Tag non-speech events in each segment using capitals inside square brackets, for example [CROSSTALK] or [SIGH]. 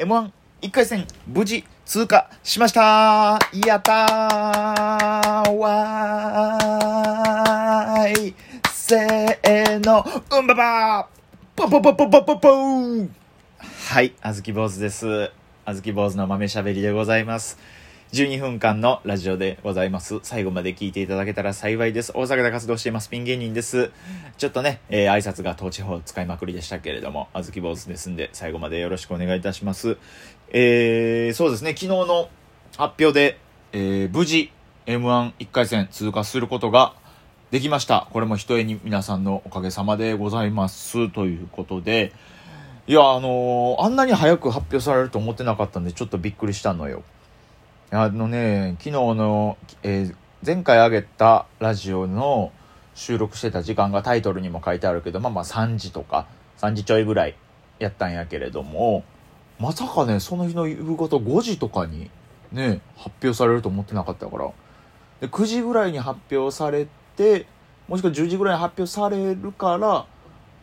M11 回戦無事通過しました。やったー。わーい。せーの。うんばばー。ポポポポポポポーはい、あずき坊主です。あずき坊主の豆しゃべりでございます。12分間のラジオでございます。最後まで聞いていただけたら幸いです。大阪で活動しています。ピン芸人です。ちょっとね、えー挨拶が東地方使いまくりでしたけれども、あずき坊主ですんで、最後までよろしくお願いいたします。えー、そうですね、昨日の発表で、えー無事、M11 回戦通過することができました。これも一重に皆さんのおかげさまでございます。ということで、いや、あのーあんなに早く発表されると思ってなかったんで、ちょっとびっくりしたのよ。あのね、昨日の、えー前回上げたラジオの収録してた時間がタイトルにも書いてあるけど、まあまあ3時とか、3時ちょいぐらいやったんやけれども、まさかね、その日の夕方5時とかにね、発表されると思ってなかったから。で、9時ぐらいに発表されて、もしくは10時ぐらいに発表されるから、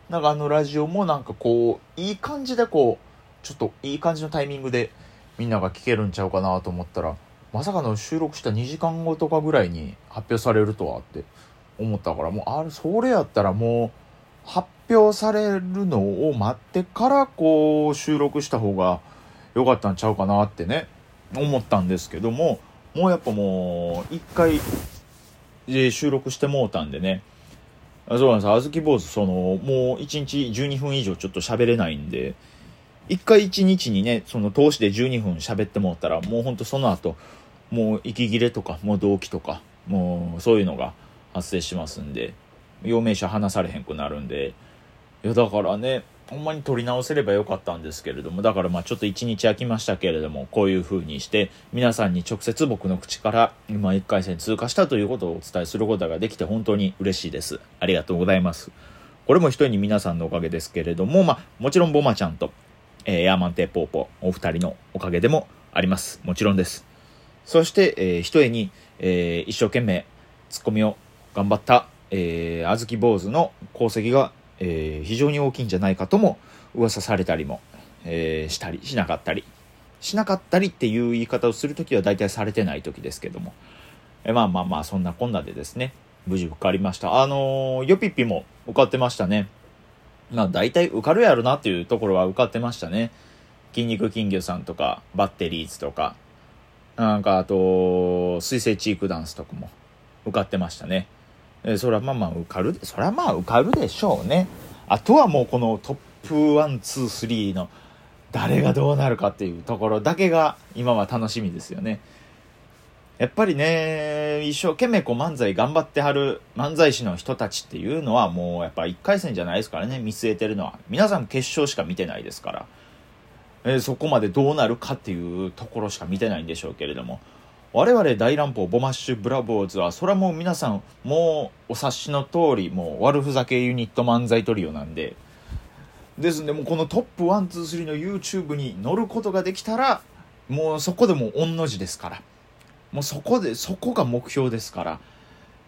なんかあのラジオもなんかこう、いい感じでこう、ちょっといい感じのタイミングでみんなが聞けるんちゃうかなと思ったら、まさかの収録した2時間後とかぐらいに発表されるとはって思ったから、もうあれ、それやったらもう発表されるのを待ってからこう収録した方が良かったんちゃうかなってね、思ったんですけども、もうやっぱもう一回えー収録してもうたんでね、あそうなんです。あずき坊主、その、もう1日12分以上ちょっと喋れないんで、一回一日にね、その通しで12分喋ってもらったら、もうほんとその後、もう息切れとか、もう動悸とか、もうそういうのが発生しますんで、陽明者話されへんくなるんで、いやだからね、ほんまに取り直せればよかったんですけれども、だからまあちょっと一日空きましたけれども、こういう風にして、皆さんに直接僕の口から、今1回戦通過したということをお伝えすることができて本当に嬉しいです。ありがとうございます。これも一人に皆さんのおかげですけれども、まあもちろんボマちゃんと、えーヤーマンテーポーポーお二人のおかげでもあります。もちろんです。そして、えー、一重に、えー一生懸命ツッコミを頑張った、えー、あずき坊主の功績が、えー非常に大きいんじゃないかとも噂されたりも、えーしたりしなかったりしなかったりっていう言い方をするときは大体されてない時ですけども、えまあまあまあそんなこんなでですね無事受かりましたあのーヨピッピも受かってましたねまあ大体受かるやろなっていうところは受かってましたね。筋肉金魚さんとかバッテリーズとか。なんかあと水星チークダンスとかも受かってましたね。えそれはまあまあ受かるそれはまあ受かるでしょうね。あとはもうこのトップ123の誰がどうなるかっていうところだけが今は楽しみですよね。やっぱりね一生懸命こう漫才頑張ってはる漫才師の人たちっていうのはもうやっぱ1回戦じゃないですからね。見据えてるのは皆さん決勝しか見てないですから、えーそこまでどうなるかっていうところしか見てないんでしょうけれども。我々大乱暴ボマッシュブラボーズはそれはもう皆さんもうお察しの通りもう悪ふざけユニット漫才トリオなんで。ですんでもうこのトップ123の YouTube に乗ることができたらもうそこでもう御の字ですから。もうそこでそこが目標ですから、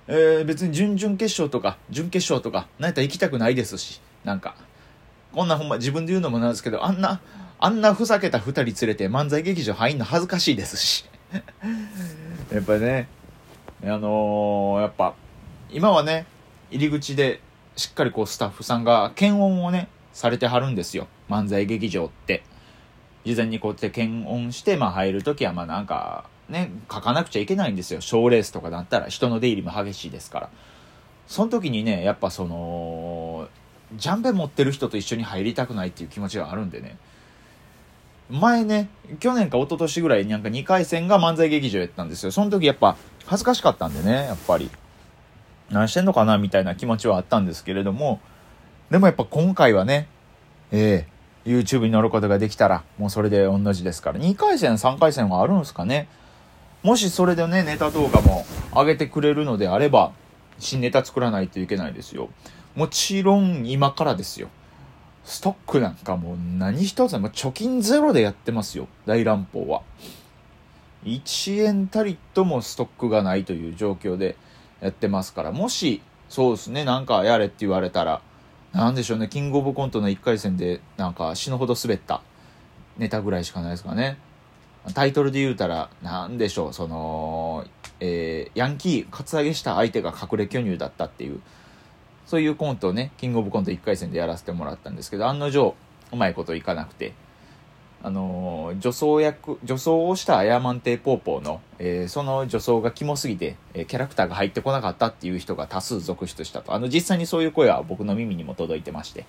えー別に準々決勝とか準決勝とかなんやったら行きたくないですしなんか。こんなほんま自分で言うのもなんですけどあんなあんなふざけた2人連れて漫才劇場入んの恥ずかしいですし。[LAUGHS] やっぱりねあのーやっぱ今はね入り口でしっかりこうスタッフさんが検温をねされてはるんですよ。漫才劇場って。事前にこうやって検温して、まあ、入るときはまあなんかね書かなくちゃいけないんですよ。賞レースとかだったら人の出入りも激しいですから。その時にねやっぱそのジャンベ持ってる人と一緒に入りたくないっていう気持ちがあるんでね。前ね去年か一昨年ぐらいになんか2回戦が漫才劇場やったんですよ。その時やっぱ恥ずかしかったんでねやっぱり。何してんのかなみたいな気持ちはあったんですけれども。でもやっぱ今回はねええ YouTube に乗ることができたらもうそれで同じですから。2回戦3回戦はあるんですかね。もしそれでねネタ動画も上げてくれるのであれば新ネタ作らないといけないですよ。もちろん今からですよ。ストックなんかもう何一つも貯金ゼロでやってますよ。大乱暴は。1円たりともストックがないという状況でやってますから。もしそうですねなんかやれって言われたらなんでしょうねキングオブコントの1回戦でなんか死ぬほど滑ったネタぐらいしかないですかね。タイトルで言うたら、なんでしょう、その、えー、ヤンキー、カツアゲした相手が隠れ巨乳だったっていう、そういうコントをね、キングオブコント1回戦でやらせてもらったんですけど、案の定、うまいこといかなくて、あのー、女装役、女装をしたアヤマンテーポーポーの、えー、その女装がキモすぎて、えー、キャラクターが入ってこなかったっていう人が多数続出したと。あの、実際にそういう声は僕の耳にも届いてまして、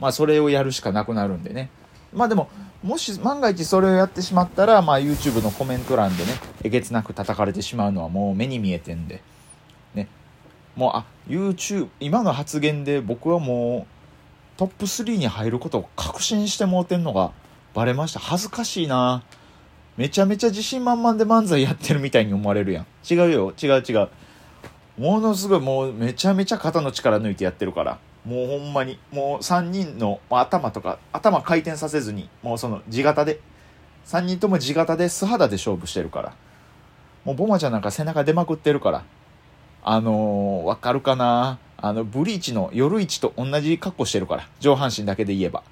まあ、それをやるしかなくなるんでね。まあでも、もし万が一それをやってしまったら、まあ YouTube のコメント欄でね、えげつなく叩かれてしまうのはもう目に見えてんで、ね。もう、あ、YouTube、今の発言で僕はもうトップ3に入ることを確信してもうてんのが、バレました。恥ずかしいなめちゃめちゃ自信満々で漫才やってるみたいに思われるやん。違うよ。違う違う。ものすごいもうめちゃめちゃ肩の力抜いてやってるから。もうほんまに。もう3人の頭とか、頭回転させずに、もうその地型で。3人とも地型で素肌で勝負してるから。もうボマちゃんなんか背中出まくってるから。あのー、わかるかな？あの、ブリーチの夜市と同じ格好してるから。上半身だけで言えば。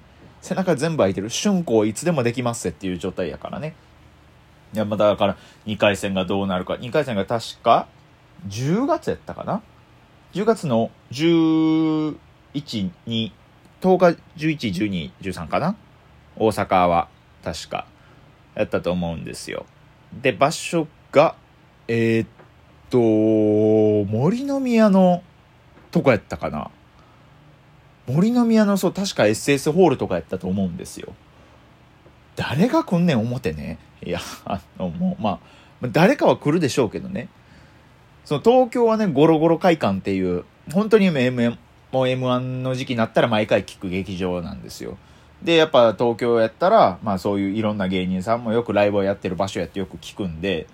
背中全部空いてる。春光いつでもできますっていう状態やからね。いや、まだから、2回戦がどうなるか。2回戦が確か、10月やったかな ?10 月の1、2、10日、11、12、13かな？大阪は、確か、やったと思うんですよ。で、場所が、えー、っと、森の宮のとこやったかな？森の宮のそう確か SS ホールとかやったと思うんですよ。誰が来んねん思ってね。いやあのもうまあ誰かは来るでしょうけどね。その東京はねゴロゴロ会館っていう本当に MM もう M1 の時期になったら毎回聞く劇場なんですよ。でやっぱ東京やったらまあそういういろんな芸人さんもよくライブをやってる場所やってよく聞くんで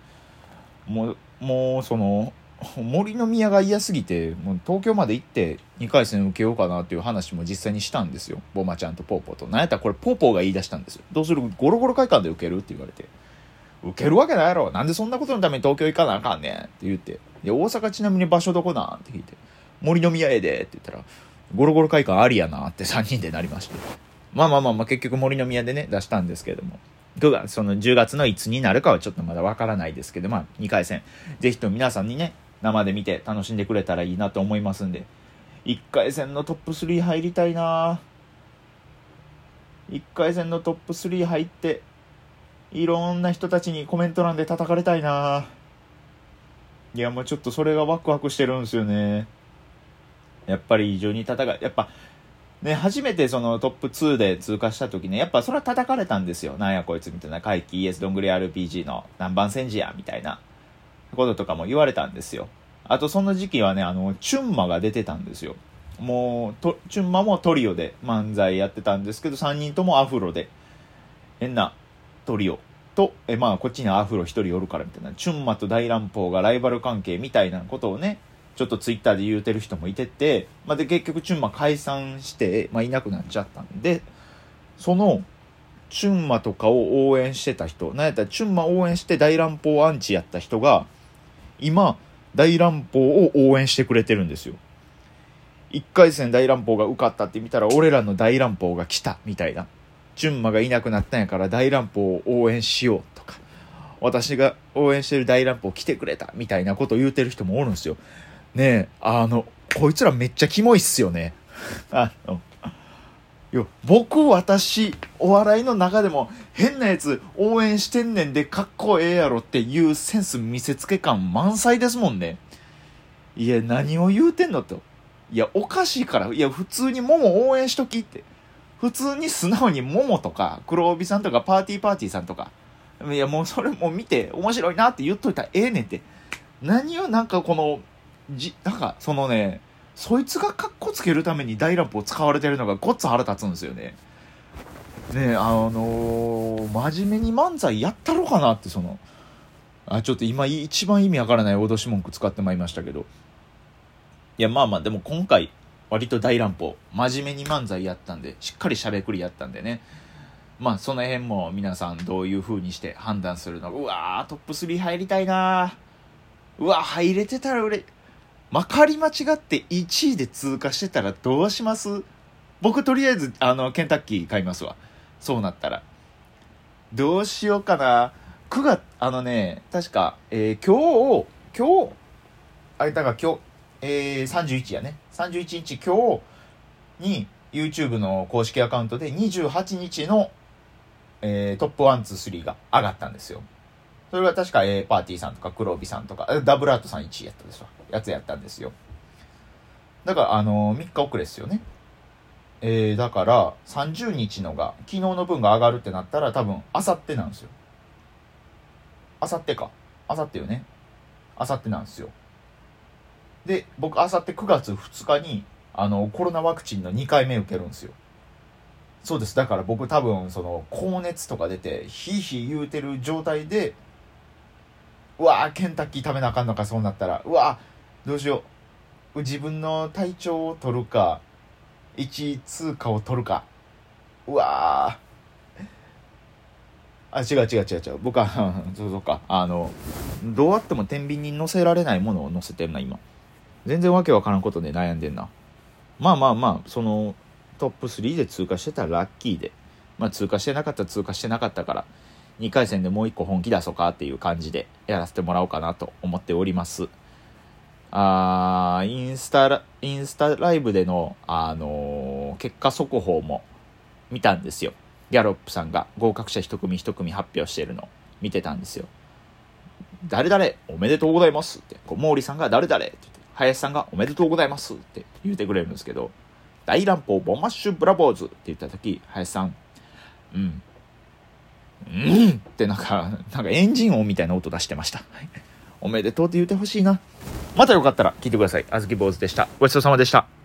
もうもうその森の宮が嫌すぎてもう東京まで行って2回戦受けようかなっていう話も実際にしたんですよ。ボマちゃんとポーポーと。なんやったらこれポーポーが言い出したんですよ。どうする？ゴロゴロ会館で受けるって言われて。受けるわけないやろ。なんでそんなことのために東京行かなあかんねんって言って。で大阪ちなみに場所どこなん？って聞いて。森の宮へでって言ったらゴロゴロ会館ありやなって3人でなりまして。まあまあまあまあ結局森の宮でね出したんですけれども。9月、その10月のいつになるかはちょっとまだわからないですけど、まあ2回戦、ぜひと皆さんにね、生で見て楽しんでくれたらいいなと思いますんで。1回戦のトップ3入りたいな。1回戦のトップ3入っていろんな人たちにコメント欄で叩かれたいな。いやもうちょっとそれがワクワクしてるんですよね。やっぱり異常に叩かやっぱね、初めてそのトップ2で通過した時ね、やっぱそれは叩かれたんですよ。なんやこいつみたいな、回帰 ES どんぐり RPG の何番戦時や、みたいな。こととかも言われたんですよ。あとその時期はね、あの、チュンマが出てたんですよ。もう、とチュンマもトリオで漫才やってたんですけど、3人ともアフロで、変なトリオと、え、まあ、こっちにアフロ1人おるからみたいな、チュンマと大乱暴がライバル関係みたいなことをね、ちょっとツイッターで言うてる人もいてて、まあ、で、結局チュンマ解散して、まあ、いなくなっちゃったんで、その、チュンマとかを応援してた人、なんやったらチュンマ応援して大乱暴アンチやった人が、今、大乱暴を応援してくれてるんですよ。1回戦大乱暴が受かったって見たら、俺らの大乱暴が来た、みたいな。純馬がいなくなったんやから大乱暴を応援しようとか、私が応援してる大乱暴来てくれた、みたいなことを言うてる人もおるんですよ。ねえ、あの、こいつらめっちゃキモいっすよね。[LAUGHS] あの、よ僕私お笑いの中でも変なやつ応援してんねんでかっこええやろっていうセンス見せつけ感満載ですもんね。いや何を言うてんのと。いやおかしいから。いや普通にもも応援しときって。普通に素直にももとか黒帯さんとかパーティーパーティーさんとか。いやもうそれも見て面白いなって言っといたらええねんって。何をなんかこのじなんかそのねそいつがカッコつけるために大ラップを使われてるのがごっつ腹立つんですよね。ねあのー、真面目に漫才やったろかなってその。あちょっと今一番意味わからない脅し文句使ってまいりましたけど。いやまあまあでも今回割と大乱暴真面目に漫才やったんでしっかりしゃべくりやったんでね。まあその辺も皆さんどういう風にして判断するのか。うわートップ3入りたいなうわ入れてたら俺まかり間違って1位で通過してたらどうします？僕とりあえず、あの、ケンタッキー買いますわ。そうなったら。どうしようかな。9月、あのね、確か、えー、今日、今日、あれだから今日、えー、31やね。31日今日に YouTube の公式アカウントで28日の、えー、トップ1、2、3が上がったんですよ。それが確か、えー、パーティーさんとか黒帯さんとか、ダブルアートさん1位やったでしょ。やつやったんですよ。だから、あのー、3日遅れですよね。えー、だから、30日のが、昨日の分が上がるってなったら、多分、あさってなんですよ。あさってか。あさってよね。あさってなんですよ。で、僕、あさって9月2日に、あの、コロナワクチンの2回目受けるんですよ。そうです。だから僕多分、その、高熱とか出て、ヒーヒー言うてる状態で、うわーケンタッキー食べなあかんのかそうなったら。うわーどうしよう。自分の体調を取るか1通貨を取るか。うわ。あ違う違う違う違う。僕は [LAUGHS] そうそうか。あのどうあっても天秤に乗せられないものを乗せてるな今。全然わけわからんことで悩んでんな。まあまあまあそのトップ3で通過してたらラッキーで。まあ通過してなかったら通過してなかったから。2回戦でもう1個本気出そうかっていう感じでやらせてもらおうかなと思っております。あーインスタ、インスタライブでの、あのー、結果速報も見たんですよ。ギャロップさんが合格者一組一組発表してるの見てたんですよ。誰々おめでとうございますって、こう毛利さんが誰々って言って、林さんがおめでとうございますって言ってくれるんですけど、大乱暴ボマッシュブラボーズって言った時、林さん、うん、うんってなんか、なんかエンジン音みたいな音出してました。おめでとうって言ってほしいな。またよかったら聞いてください。あずき坊主でした。ごちそうさまでした。